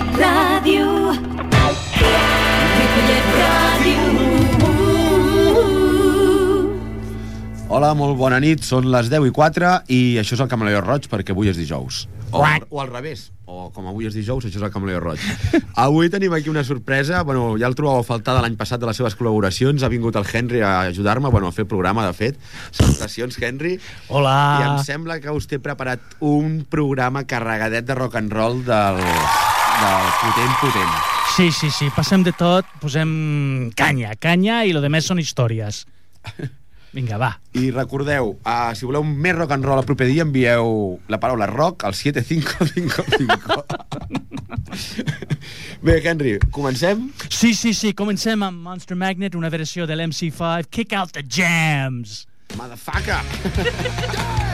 Ripollet Ràdio. Ripollet Ràdio. Hola, molt bona nit, són les 10 i 4 i això és el Camaleó Roig perquè avui és dijous. O, o al revés, o com avui és dijous, això és el Camaleó Roig. avui tenim aquí una sorpresa, bueno, ja el trobàveu a faltar de l'any passat de les seves col·laboracions, ha vingut el Henry a ajudar-me, bueno, a fer el programa, de fet. Salutacions, Henry. Hola. I em sembla que us té preparat un programa carregadet de rock and roll del, del potent potent. Sí, sí, sí, passem de tot, posem canya, canya i lo de més són històries. Vinga, va. I recordeu, uh, si voleu més rock and roll el proper dia, envieu la paraula rock al 7555. Bé, Henry, comencem? Sí, sí, sí, comencem amb Monster Magnet, una versió de l'MC5, Kick Out the Jams. Motherfucker!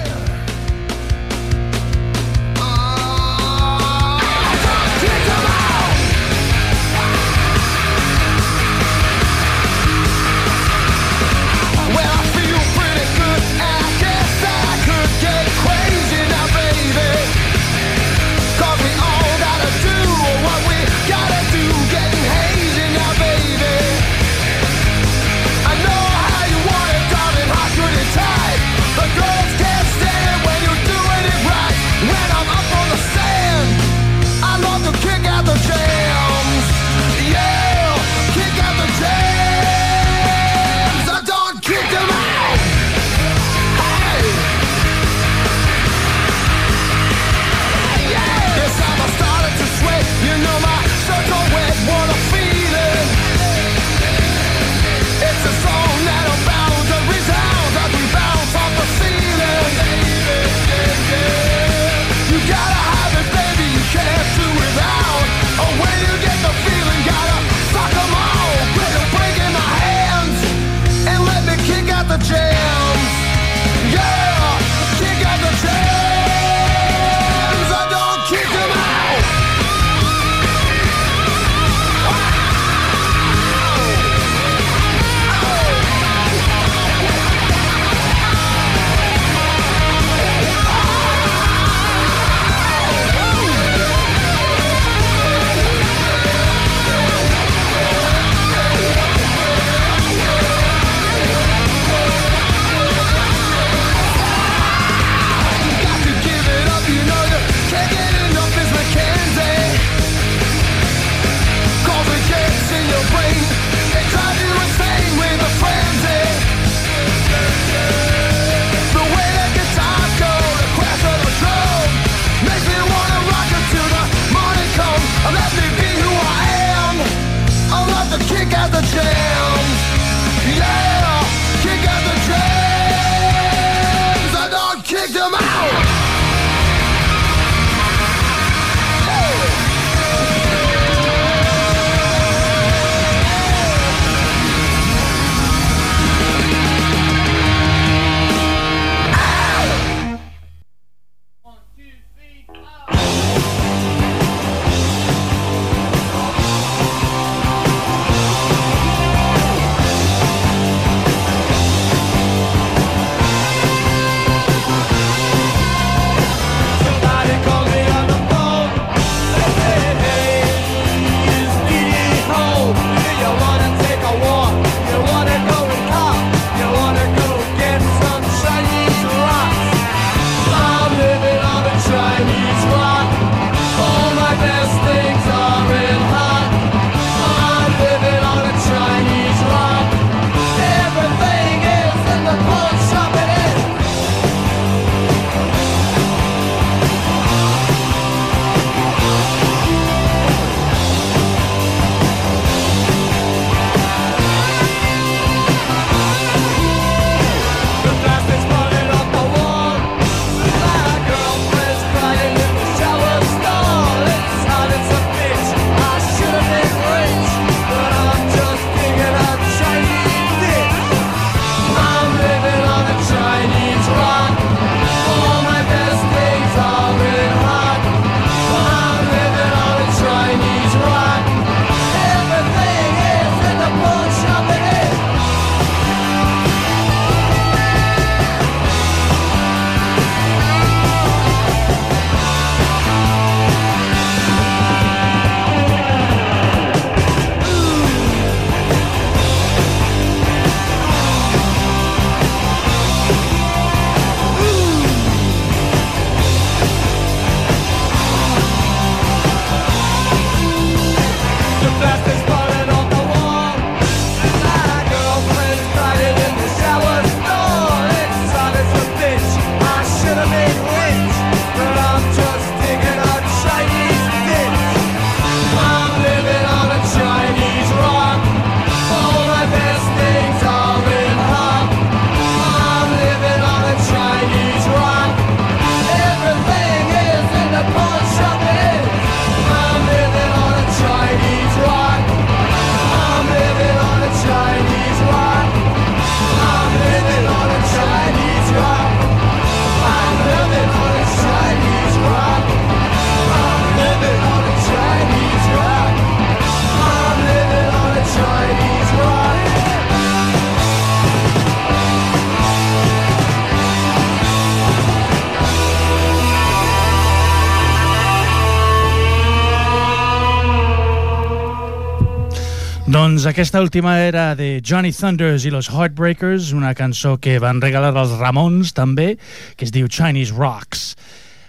Doncs aquesta última era de Johnny Thunders i los Heartbreakers, una cançó que van regalar als Ramons també, que es diu Chinese Rocks.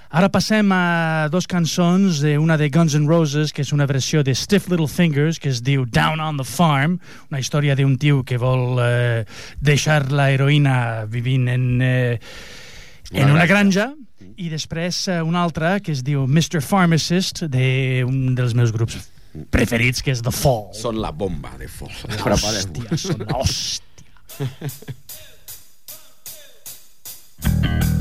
Ara passem a dos cançons, de una de Guns N' Roses, que és una versió de Stiff Little Fingers, que es diu Down on the Farm, una història d'un tio que vol eh, deixar la heroïna vivint en, eh, en una granja, i després eh, una altra que es diu Mr. Pharmacist, d'un dels meus grups preferits, que és The Fall. Són la bomba de. Prepareu-vos. Hòstia, són la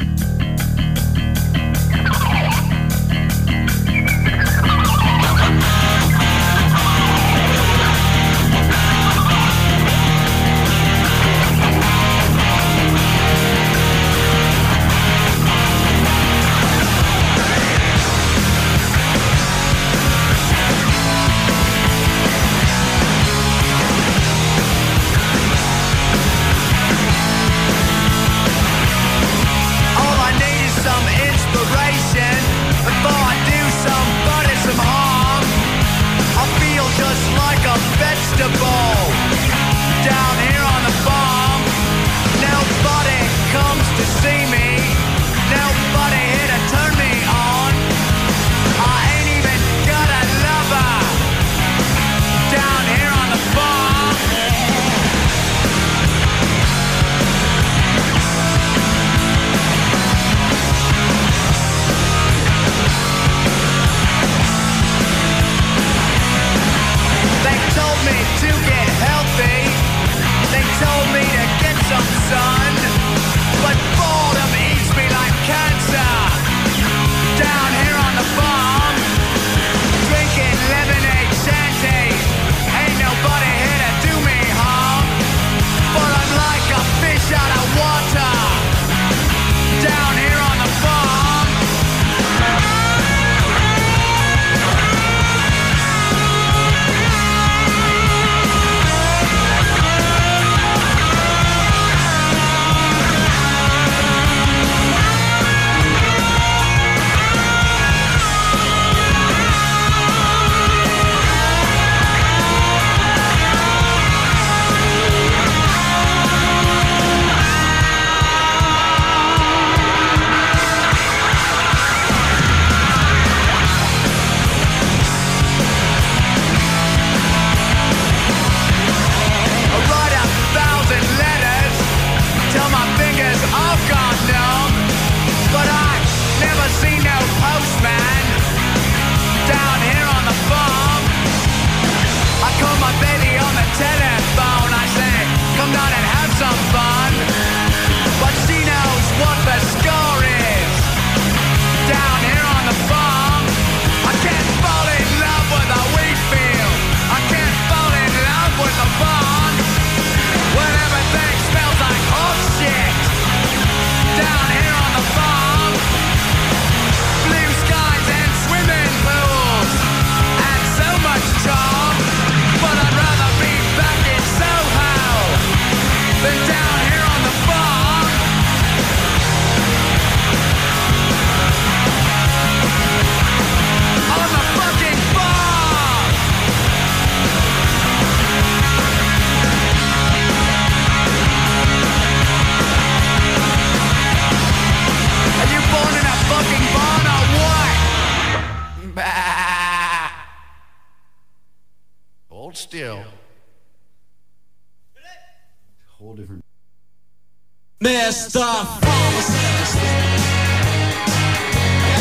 Can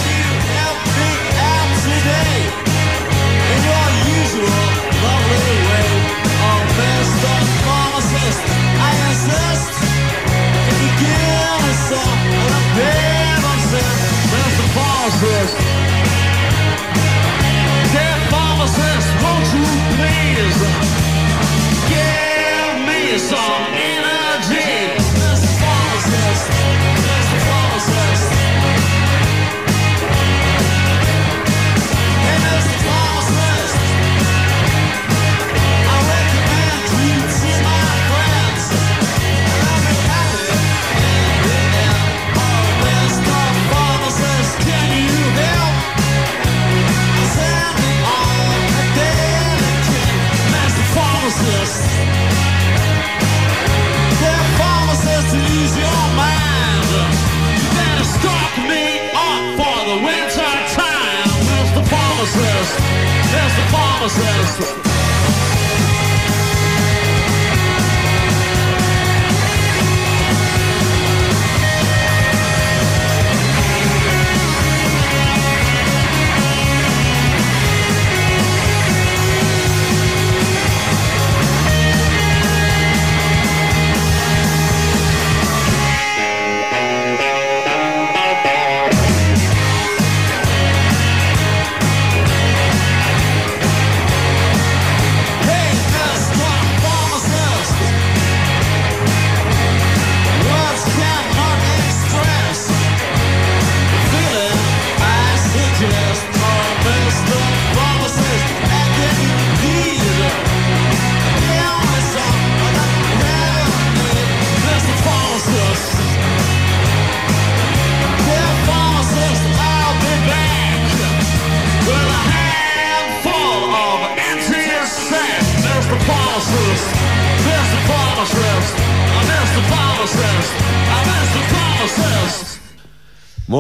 you me out today in your usual lovely way? Mr. Pharmacist, I insist. Can you give me some of the Pepsi, Mr. Pharmacist? Dear pharmacist, won't you please give me some Vamos a eso.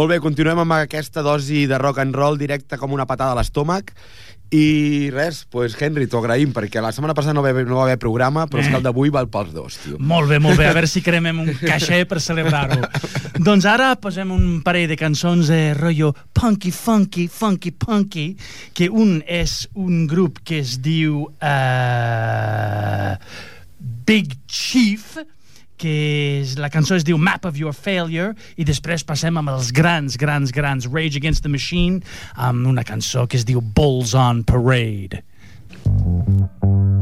Molt bé, continuem amb aquesta dosi de rock and roll directa com una patada a l'estómac. I res, pues Henry, t'ho agraïm, perquè la setmana passada no va haver, no va haver programa, però és que el d'avui val pels dos, tio. Molt bé, molt bé. A veure si cremem un caixer per celebrar-ho. doncs ara posem un parell de cançons de rotllo punky, funky, funky, punky, que un és un grup que es diu uh, Big Chief, que és, la cançó es diu Map of Your Failure i després passem amb els grans, grans, grans Rage Against the Machine amb una cançó que es diu Bulls on Parade. They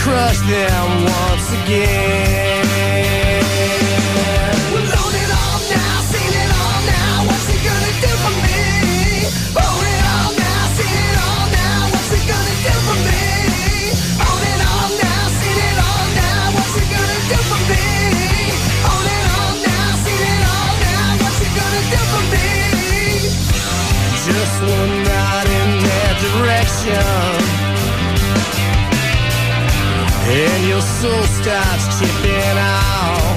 crush them once again. Your soul starts chipping off.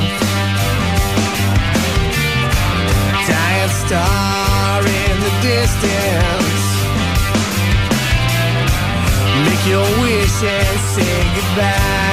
Giant star in the distance. Make your wish and say goodbye.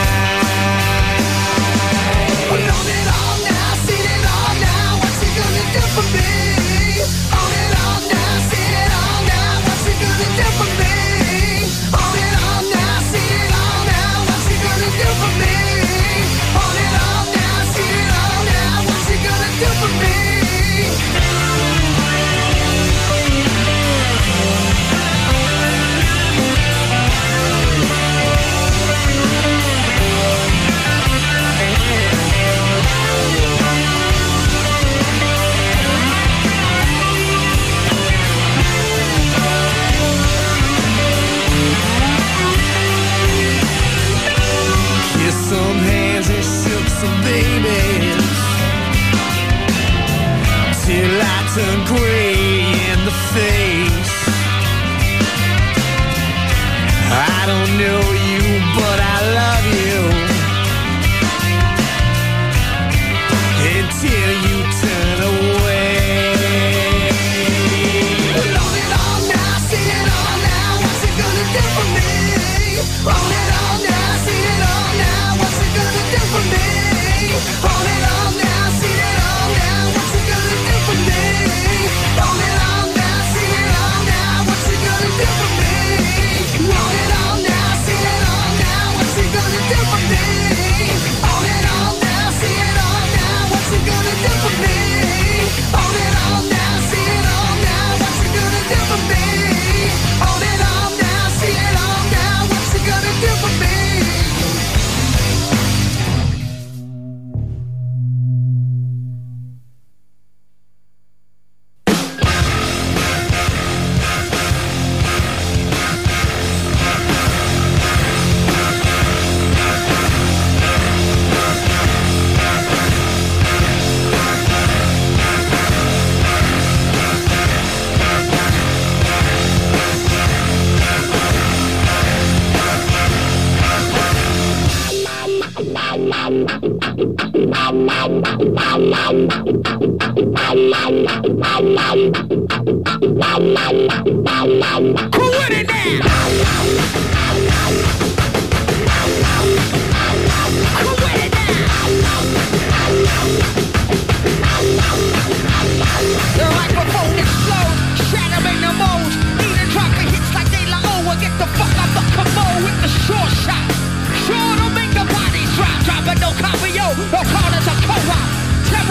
The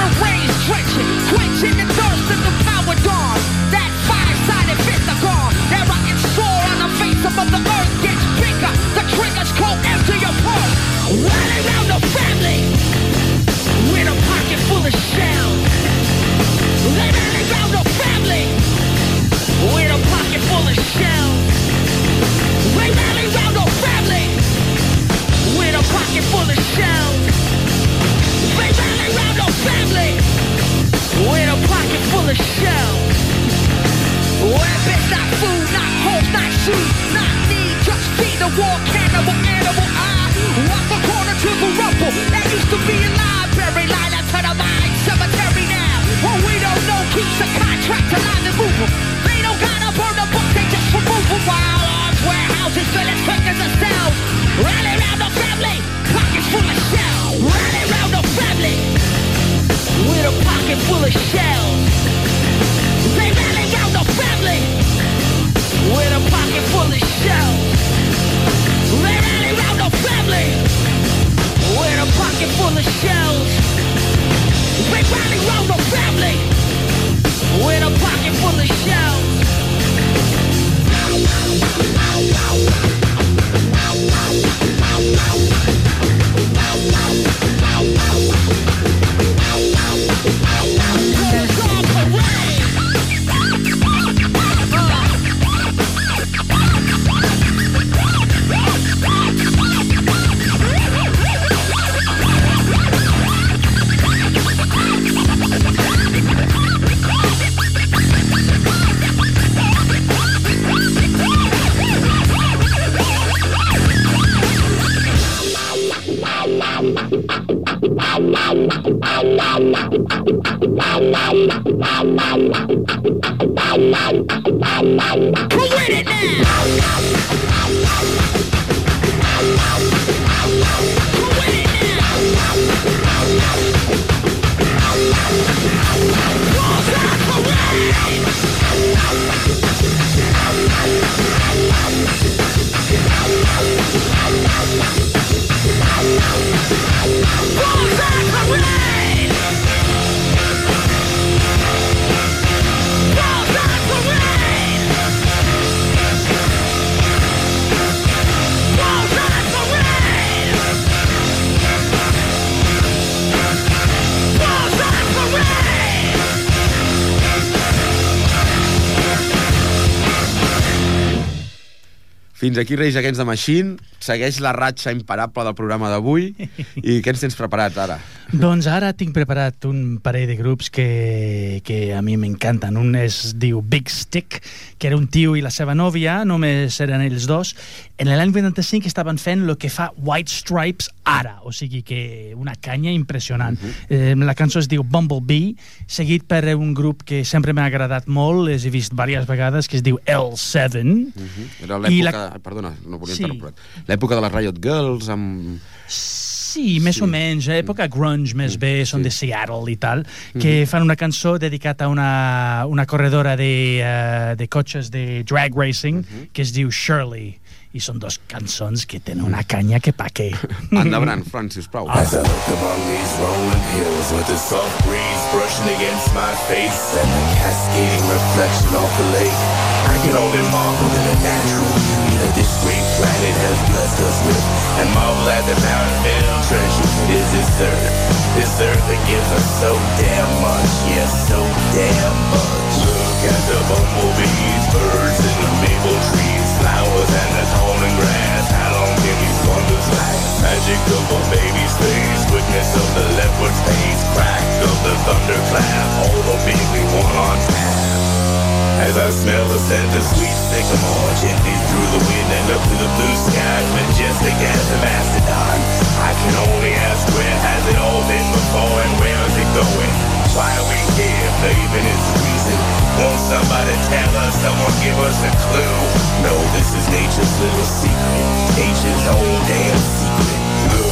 Terror rays drenching, quenching the thirst of the power dawn. That five-sided pentagon, that rocket sword on the face of Mother Earth gets bigger. The triggers go empty your pulse. Running around the family with a pocket full of shells. They rally full of shells. Weapons, not food, not hope, not shoes, not need, just feed the war cannibal animal. I walk the corner to the rumble that used to be a library, line up to the mine cemetery now. What we don't know keeps a contract alive and moving. They don't gotta burn the book, they just remove them. While arms, warehouses, filling quickers and cells. Rally round the family, pockets full of shells. Rally round the family with a pocket full of shells. Fins aquí Reis Against the Machine. Segueix la ratxa imparable del programa d'avui. I què ens tens preparat ara? Doncs ara tinc preparat un parell de grups que, que a mi m'encanten. Un es diu Big Stick, que era un tio i la seva nòvia, només eren ells dos. En l'any 85 estaven fent el que fa White Stripes ara, o sigui que una canya impressionant. Uh -huh. eh, la cançó es diu Bumblebee, seguit per un grup que sempre m'ha agradat molt, les he vist diverses vegades, que es diu L7. Uh -huh. Era l'època... la-. Perdona, no volia Sí. interrompre. L'època de les Riot Girls, amb... Sí, més Sí. o menys, eh? època grunge més bé, són sí. de Seattle i tal, que fan una cançó dedicat a una, una corredora de, uh, de cotxes de drag racing que es diu Shirley. I són dos cançons que tenen una canya que pa què. Endavant, Fran, sisplau. As I look among these rolling hills with the soft breeze brushing against my face and the cascading reflection off the lake, I can only marvel at the natural beauty that this great planet has blessed us with, and marvel at the mountain treasure is this earth, this earth that gives us so damn much, yes, so damn much. Look at the bumblebees, birds in the maple trees, flowers and the these wonders like magic of a baby's face, witness of the leopard's face, crack of the thunderclap, all the big we want on tap. As I smell the scent of sweet sycamore, gently through the wind and up to the blue sky, majestic as a mastodon. I can only ask where has it all been before and where is it going? Why are we here? Even its the reason. Won't somebody tell us? Someone give us a clue? No, this is nature's little secret. Asia's whole damn secret.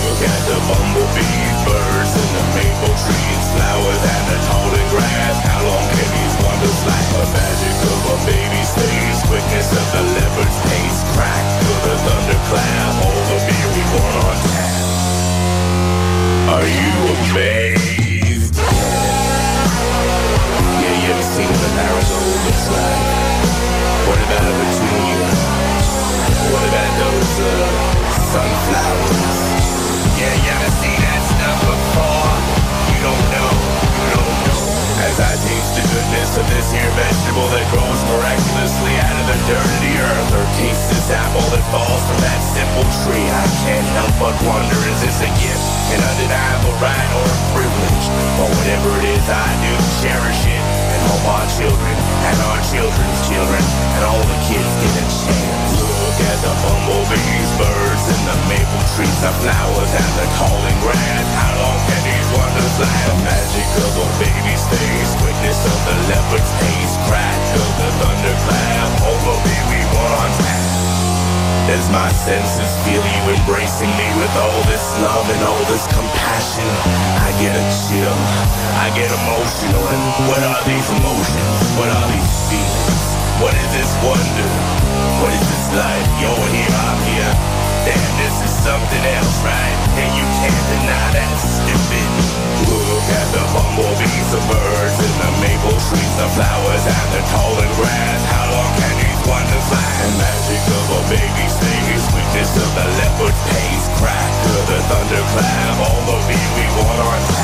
Look at the bumblebees, birds in the maple trees, flowers and the taller grass. How long can these wonders last? The magic of a baby's face, quickness of the leopard's pace, crack to the thunderclap. All the beer we want on tap. Are you amazed? Yeah, you ever seen what a marigold looks like? What about Yeah, you ever seen that stuff before? You don't know, you don't know. As I taste the goodness of this here vegetable that grows miraculously out of the dirt of the earth, or taste this apple that falls from that simple tree, I can't help but wonder, is this a gift, an undeniable right, or a privilege? Or whatever it is I do, cherish it, and hope our children, and our children's children, and all the kids get a chance. The bumblebees, birds, and the maple trees, the flowers, and the calling grass. How long can these wonders last? The magic of a baby's face, witness of the leopard's pace, crack of the thunderclap, over on tap. As my senses feel you embracing me with all this love and all this compassion, I get a chill, I get emotional. And what are these emotions? What are these feelings? What is this wonder? What is this life? You're here, I'm here. Damn, this is something else, right? And you can't deny that stupid. Look at the bumblebees, the birds, and the maple trees, the flowers, and the tall and grass. How long can these wonders last? The magic of a baby's face, sweetness of the leopard's pace, crack of the thunderclap, all the beat we want on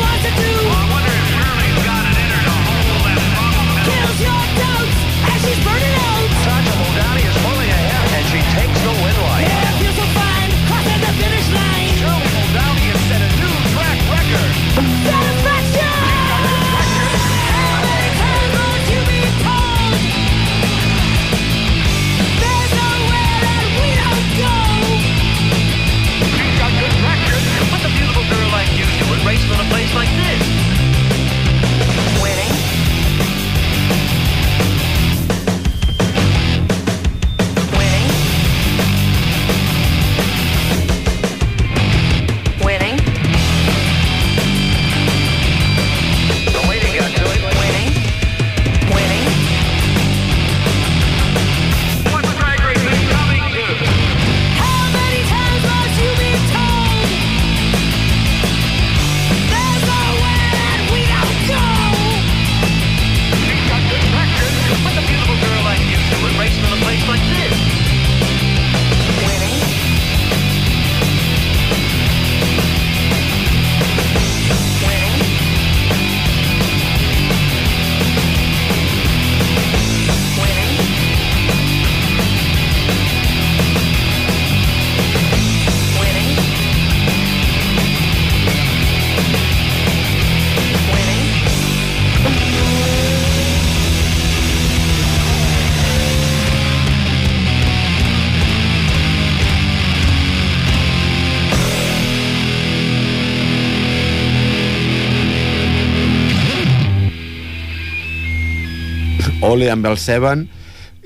wants to do. I wonder if Shirley's got it in her to hold that bottle Kills your Ole amb el Seven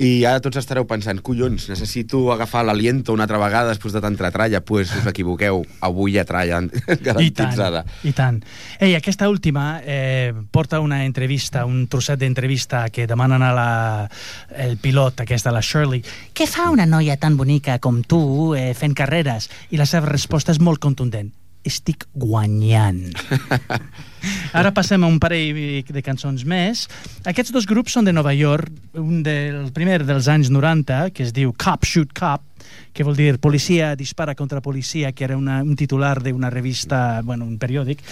I ara tots estareu pensant, collons, necessito agafar l'aliento una altra vegada després de tanta tralla. Pues us equivoqueu, avui hi ha tralla I tant, garantitzada. i tant. Ei, aquesta última eh, porta una entrevista, un trosset d'entrevista que demanen a la, el pilot, aquesta, la Shirley, què fa una noia tan bonica com tu eh, fent carreres? I la seva resposta és molt contundent. Estic guanyant. Ara passem a un parell de cançons més. Aquests dos grups són de Nova York. Un del primer dels anys 90, que es diu Cop Shoot Cop, que vol dir policia dispara contra policia, que era una, un titular d'una revista, bueno, un periòdic.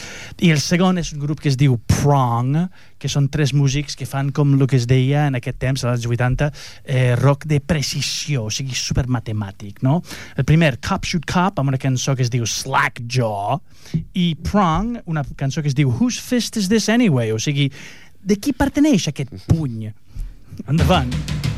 I el segon és un grup que es diu Prong, que són tres músics que fan com el que es deia en aquest temps, als anys 80, eh, rock de precisió, o sigui, supermatemàtic, no? El primer, Cop Shoot Cop, amb una cançó que es diu Slack Jaw, i Prong, una cançó que es diu Whose Fist is this anyway? O sigui, de qui perteneix aquest puny? Endavant. Slackjaw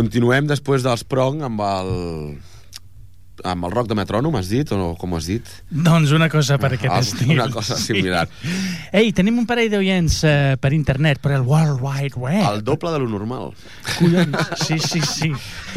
Continuem després dels Prong amb el amb el rock de metrònom, has dit? O com has dit? Doncs una cosa per aquest Ah, estil. una cosa similar. Ei, tenim un parell d'oients eh, per internet, per el World Wide Web. El doble de lo normal. Collons, sí, sí, sí.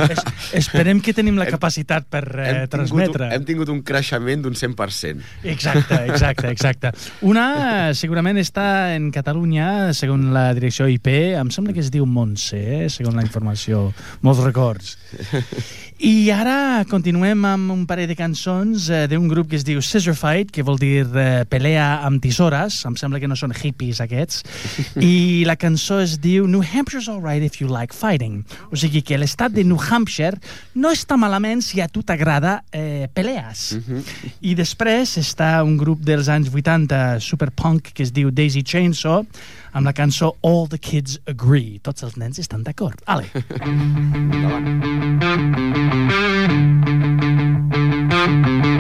Es, esperem que tenim la capacitat per eh, hem, tingut, transmetre. hem tingut un creixement d'un 100%. Exacte, exacte, exacte. Una eh, segurament està en Catalunya, segons la direcció IP, em sembla que es diu Montse, eh, segons la informació, molts records. I ara continuem amb un parell de cançons eh, d'un grup que es diu Scissor Fight, que vol dir eh, pelea amb tisores, em sembla que no són hippies aquests, i la cançó es diu New Hampshire's alright if you like fighting. O sigui que l'estat de New Hampshire no està malament si a tu t'agrada eh, pelees. I després està un grup dels anys 80 superpunk que es diu Daisy Chainsaw amb la cançó All the Kids Agree. Tots els nens estan d'acord. Ale. A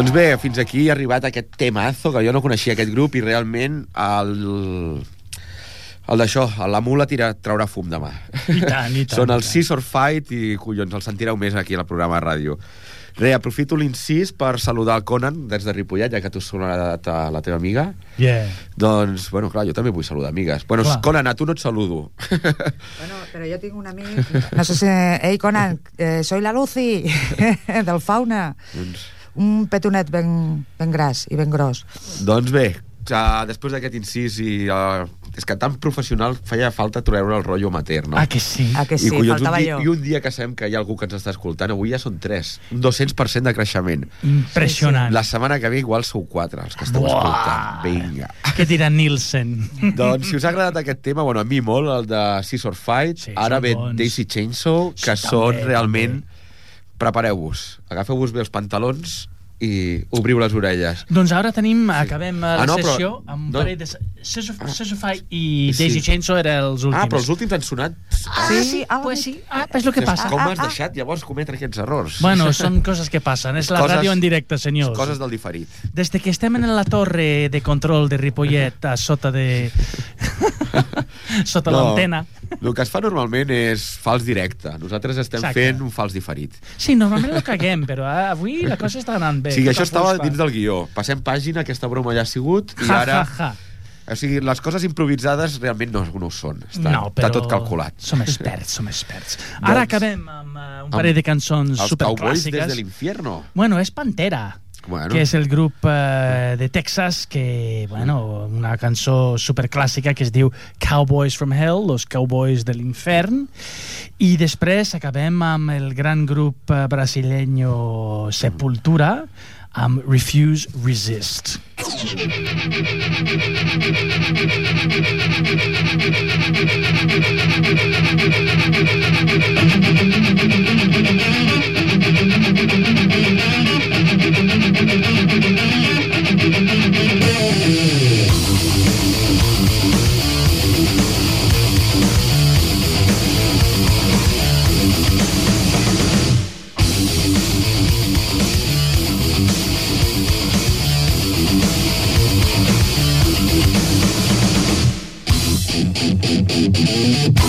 Doncs bé, fins aquí ha arribat aquest temazo, que jo no coneixia aquest grup, i realment el, el d'això, la mula tira, traurà fum demà. I tant, i tant, Són i el tant. Scissor Fight i, collons, el sentireu més aquí al programa de ràdio. Re, aprofito l'incís per saludar el Conan des de Ripollet, ja que tu saludat a la teva amiga. Yeah. Doncs, bueno, clar, jo també vull saludar amigues. Bueno, Clar. Conan, a tu no et saludo. Bueno, pero yo tengo un amigo. No sé si. Hey, Conan, eh, soy la Lucy, del Fauna. doncs, Un petonet ben, ben gras i ben gros. doncs bé, uh, després d'aquest incís i... Uh, és que tan professional feia falta treure el rotllo amateur, no? Ah, que sí? Ah, que sí, I, collons, un faltava dia, jo. I un dia que sabem que hi ha algú que ens està escoltant, avui ja són 3. Un 200% de creixement. Impressionant. La setmana que ve igual sou 4, els que esteu Buah. escoltant. Vinga. Què dirà Nielsen? doncs, si us ha agradat aquest tema, bueno, a mi molt, el de Scissor Fight, Sí, ara ve bons. Daisy Chainsaw, que Sí, són també, realment... Prepareu-vos, agafeu-vos bé els pantalons i obriu les orelles. Doncs ara tenim, acabem eh, la Ah, no, però- sessió amb un no. parell de... Sessify i Sí. Daisy Chainsaw eren els últims. Ah, però els últims han sonat... Ah, Sí, sí, ah, pues sí. sí. Ah, és el que passa. Com has deixat llavors cometre aquests errors? Bueno, són coses que passen. És la Coses- ràdio en directe, senyors. Coses del diferit. Des de que estem en la torre de control de Ripollet, a sota de... sota l'antena. El que es fa normalment és fals directe. Nosaltres estem Exacte. fent un fals diferit. Sí, normalment no caguem, però eh, avui la cosa està anant bé. O sigui, això estava dins del guió. Passem pàgina, aquesta broma ja ha sigut, i Ja, ara... ja, ja. O sigui, les coses improvisades realment no, no ho són. Està, no, està tot calculat. Som experts, som experts. Ara Doncs, acabem amb uh, un parell de cançons Els Cowboys des superclàssiques. de l'infierno. Bueno, és Pantera. Bueno. que és el grup eh, de Texas que, bueno, una cançó superclàssica que es diu Cowboys from Hell, los Cowboys de l'infern i després acabem amb el gran grup eh, brasileño Sepultura amb Refuse Resist. Outro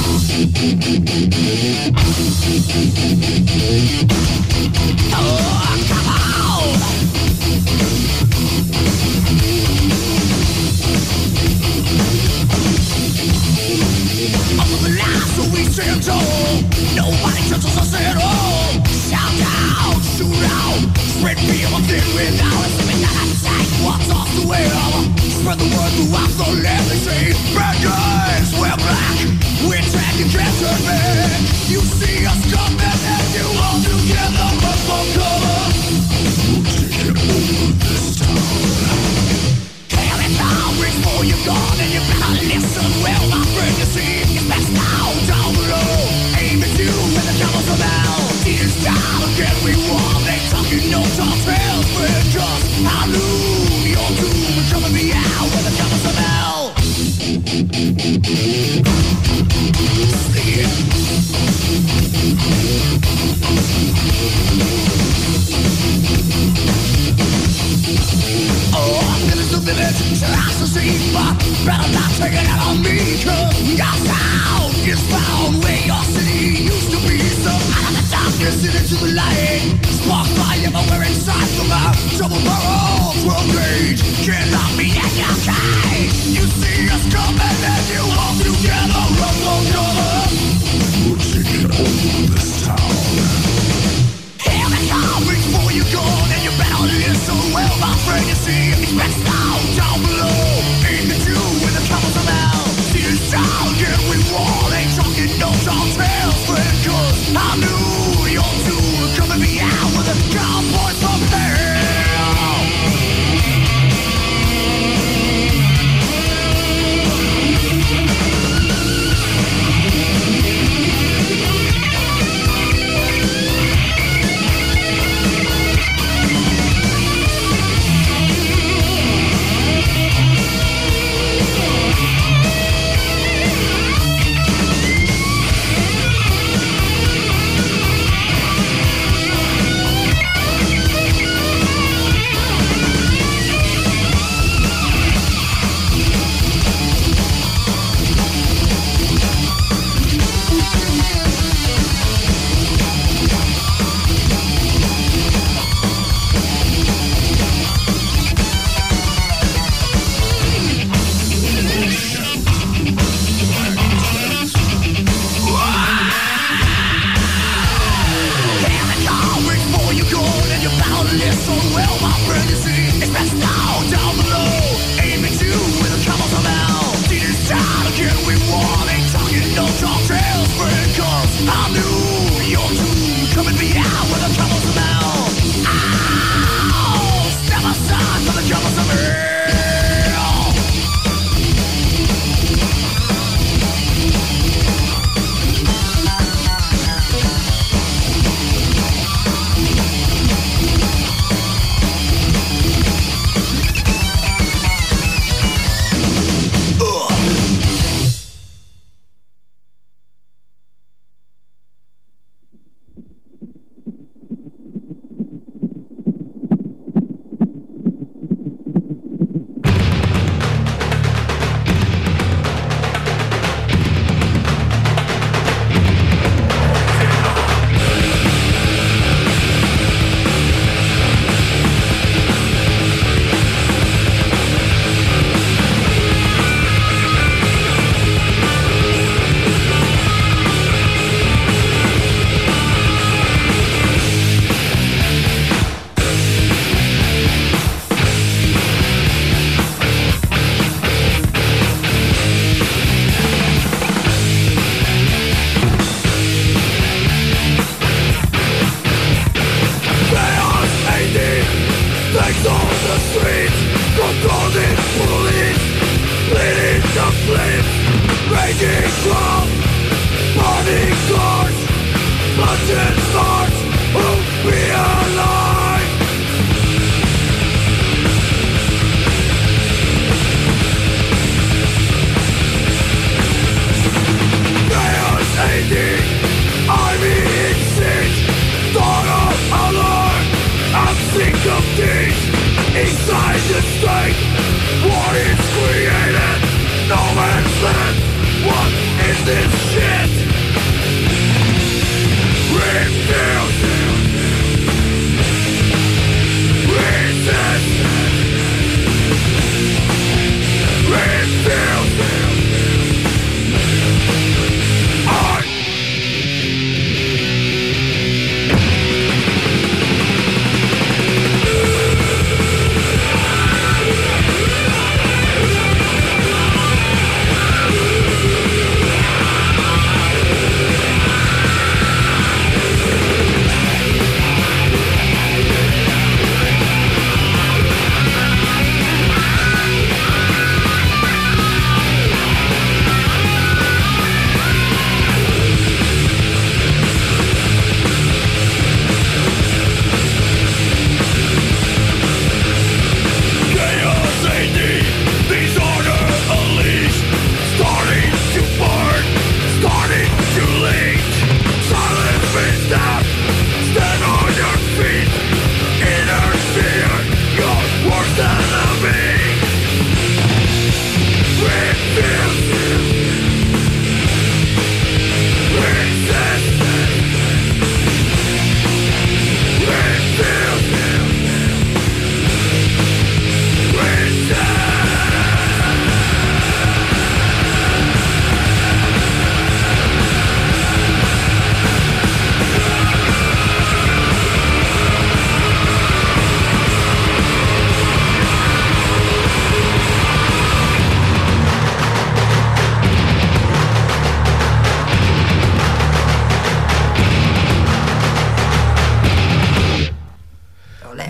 I knew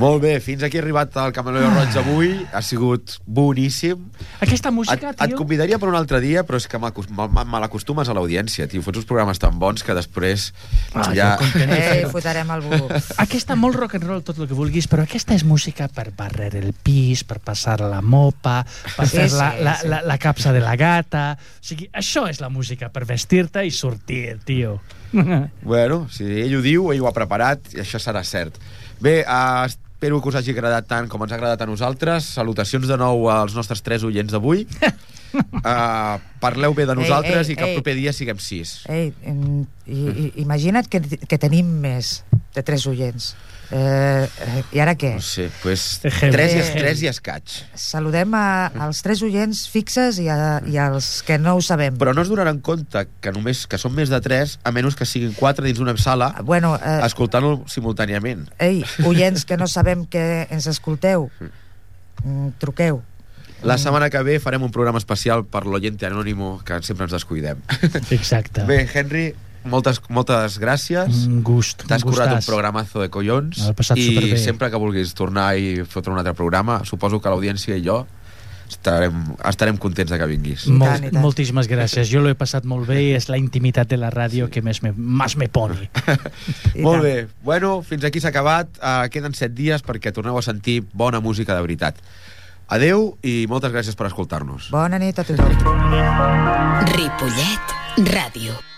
Molt bé, fins aquí ha arribat el Camaleo Roig avui. Ha sigut boníssim. Aquesta Et, música, et tio... convidaria per un altre dia, però és que me me l'acostumes a l'audiència, tio. Fots uns programes tan bons que després Ah, ja... de fer-ho. fotarem el bu. Aquesta molt rock and roll, tot el que vulguis, però aquesta és música per barrer el pis, per passar la mopa, per Sí, fer sí, la, la, sí. la, la capsa de la gata... O sigui, això és la música, per vestir-te i sortir, tio. Bueno, si ell ho diu, ell ho ha preparat, i això serà cert. Bé, uh, espero que us hagi agradat tant com ens ha agradat a nosaltres. Salutacions de nou als nostres tres oients d'avui. Uh, parleu bé de Ei, nosaltres ei, i que el ei. proper dia siguem sis. Ei, i, i, imagina't que, que tenim més de tres oients. Eh, eh, I ara què? No sé, pues, Heavy. tres, i, Eh. tres i escaig. Saludem a, als tres oients fixes i, a, i als que no ho sabem. Però no es donaran compte que només que són més de tres, a menys que siguin quatre dins d'una sala, Bueno, eh, escoltant-lo simultàniament. ei, oients que no sabem que ens escolteu, mm, truqueu. La setmana que ve farem un programa especial per l'oyente anònimo, que sempre ens descuidem. Exacte. Bé, Henry, moltes, moltes gràcies. Un gust. T'has currat un programazo de collons passat i superbé. sempre que vulguis tornar i fotre un altre programa, suposo que l'audiència i jo estarem, estarem contents de que vinguis. I Molt, tant, i tant. moltíssimes gràcies. Jo l'he passat molt bé i és la intimitat de la ràdio que més me, més me poni. Molt tant. bé. Bueno, fins aquí s'ha acabat. Uh, queden set dies perquè torneu a sentir bona música de veritat. Adeu i moltes gràcies per escoltar-nos. Bona nit a tothom. Ripollet Ràdio.